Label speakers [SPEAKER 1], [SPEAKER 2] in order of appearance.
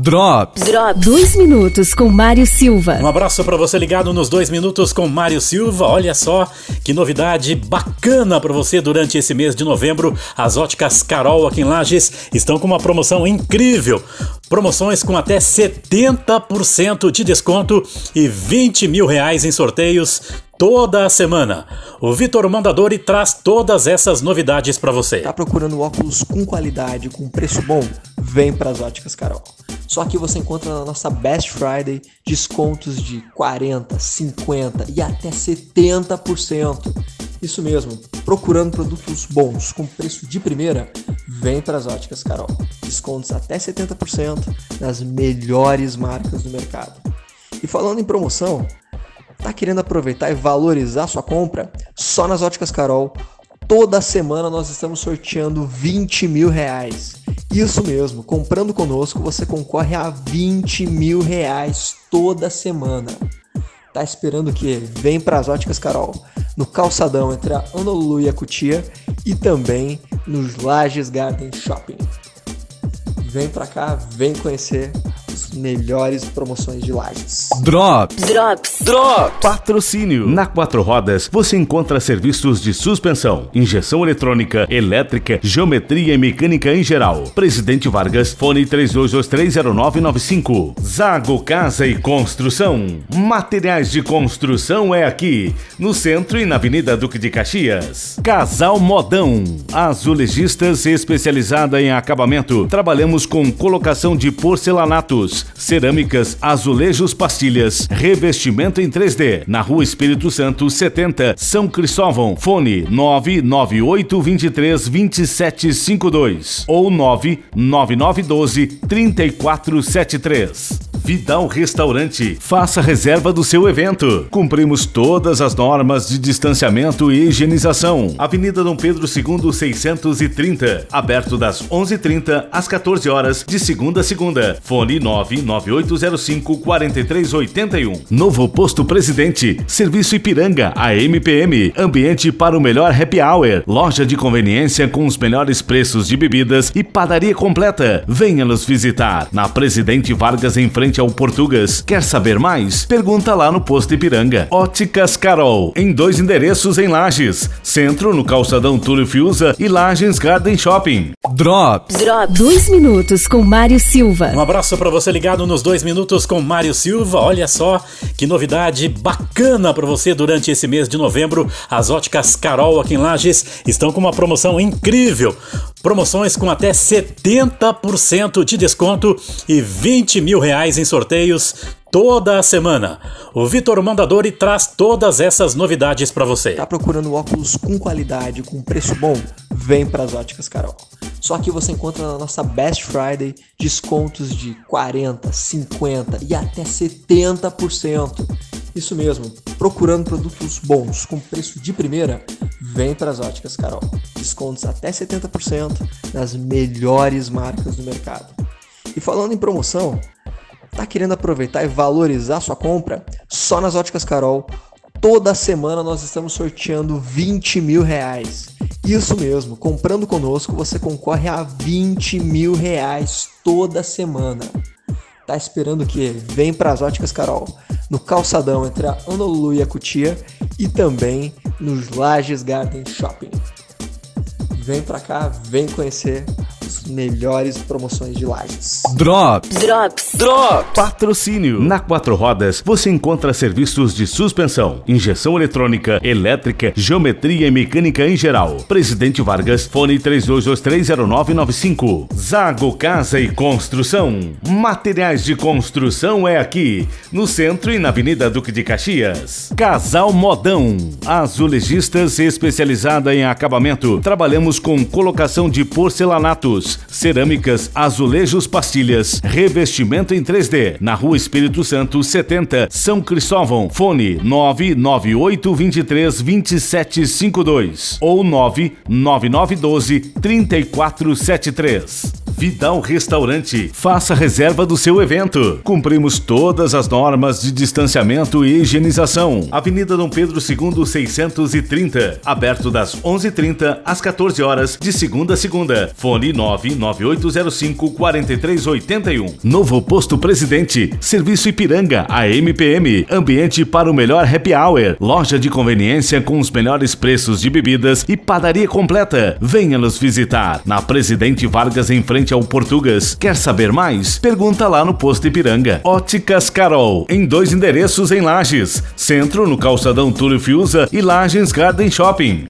[SPEAKER 1] Drops.
[SPEAKER 2] Drops. Dois minutos com Mário Silva.
[SPEAKER 1] Um abraço para você ligado nos dois minutos com Mário Silva. Olha só que novidade bacana para você durante esse mês de novembro. As óticas Carol aqui em Lages estão com uma promoção incrível. Promoções com até 70% de desconto e 20 mil reais em sorteios toda a semana. O Vitor Mondadori traz todas essas novidades para você.
[SPEAKER 3] Tá procurando óculos com qualidade, com preço bom? Vem para as Óticas Carol. Só que você encontra na nossa Best Friday descontos de 40, 50 e até 70%. Isso mesmo, procurando produtos bons com preço de primeira, vem para as Óticas Carol. Descontos até 70% nas melhores marcas do mercado. E falando em promoção, Tá querendo aproveitar e valorizar sua compra? Só nas Óticas Carol, toda semana nós estamos sorteando 20 mil reais. Isso mesmo, comprando conosco você concorre a 20 mil reais toda semana. Tá esperando o quê? Vem para as Óticas Carol, no calçadão entre a Honolulu e a Cutia e também nos Lages Garden Shopping. Vem para cá, vem conhecer melhores promoções de lajes.
[SPEAKER 1] Drops.
[SPEAKER 2] Drops.
[SPEAKER 1] Drops.
[SPEAKER 4] Patrocínio. Na Quatro Rodas você encontra serviços de suspensão, injeção eletrônica, elétrica, geometria e mecânica em geral. Presidente Vargas, fone 32230995. Zago Casa e Construção. Materiais de construção é aqui, no centro e na Avenida Duque de Caxias. Casal Modão. Azulejistas especializada em acabamento. Trabalhamos com colocação de cerâmicas, azulejos, pastilhas, revestimento em 3D. Na Rua Espírito Santo, 70, São Cristóvão. Fone 998 23 2752 ou 99912 3473. Vidal Restaurante. Faça reserva do seu evento. Cumprimos todas as normas de distanciamento e higienização. Avenida Dom Pedro II 630. Aberto das 11:30 às 14 horas de segunda a segunda. Fone 99805 4381. Novo Posto Presidente. Serviço Ipiranga. A MPM. Ambiente para o melhor happy hour. Loja de conveniência com os melhores preços de bebidas e padaria completa. Venha nos visitar na Presidente Vargas em frente ao Portugas. Quer saber mais? Pergunta lá no Posto Ipiranga. Óticas Carol, em dois endereços em Lages. Centro, no Calçadão Túlio Fiuza e Lages Garden Shopping.
[SPEAKER 1] Drops.
[SPEAKER 2] Drops. Dois minutos com Mário Silva.
[SPEAKER 1] Um abraço para você ligado nos dois minutos com Mário Silva. Olha só que novidade bacana para você durante esse mês de novembro. As óticas Carol aqui em Lages estão com uma promoção incrível. Promoções com até 70% de desconto e 20 mil reais em sorteios toda a semana. O Vitor Mandadori traz todas essas novidades para você.
[SPEAKER 3] Tá procurando óculos com qualidade, com preço bom? Vem para as Óticas Carol. Só que você encontra na nossa Best Friday descontos de 40, 50 e até 70%. Isso mesmo, procurando produtos bons com preço de primeira, vem para as Óticas Carol. Descontos até 70% nas melhores marcas do mercado. E falando em promoção, tá querendo aproveitar e valorizar sua compra? Só nas Óticas Carol, toda semana nós estamos sorteando 20 mil reais. Isso mesmo, comprando conosco você concorre a 20 mil reais toda semana. Tá esperando o quê? Vem para as Óticas Carol, no calçadão entre a Honolulu e a Cutia e também nos Lages Garden Shopping. Vem pra cá, vem conhecer as melhores promoções de Lages.
[SPEAKER 1] Drops.
[SPEAKER 2] Drops.
[SPEAKER 1] Drops.
[SPEAKER 4] Patrocínio. Na Quatro Rodas você encontra serviços de suspensão, injeção eletrônica, elétrica, geometria e mecânica em geral. Presidente Vargas, fone 32230995. Zago Casa e Construção. Materiais de construção é aqui, no centro e na Avenida Duque de Caxias. Casal Modão. Azulejistas especializada em acabamento. Trabalhamos com colocação de cerâmicas, azulejos, pastilhas, revestimento em 3D. Na Rua Espírito Santo, 70, São Cristóvão. Fone 998 23 2752 ou 99912 3473. Vidal Restaurante. Faça reserva do seu evento. Cumprimos todas as normas de distanciamento e higienização. Avenida Dom Pedro II, 630. Aberto das 11h30 às 14 horas de segunda a segunda. Fone 99805 4381. Novo Posto Presidente. Serviço Ipiranga, a MPM. Ambiente para o melhor happy hour. Loja de conveniência com os melhores preços de bebidas e padaria completa. Venha nos visitar na Presidente Vargas em frente ao Portugas. Quer saber mais? Pergunta lá no Posto Ipiranga. Óticas Carol, em dois endereços em Lages. Centro no Calçadão Túlio Fiuza e Lages Garden Shopping.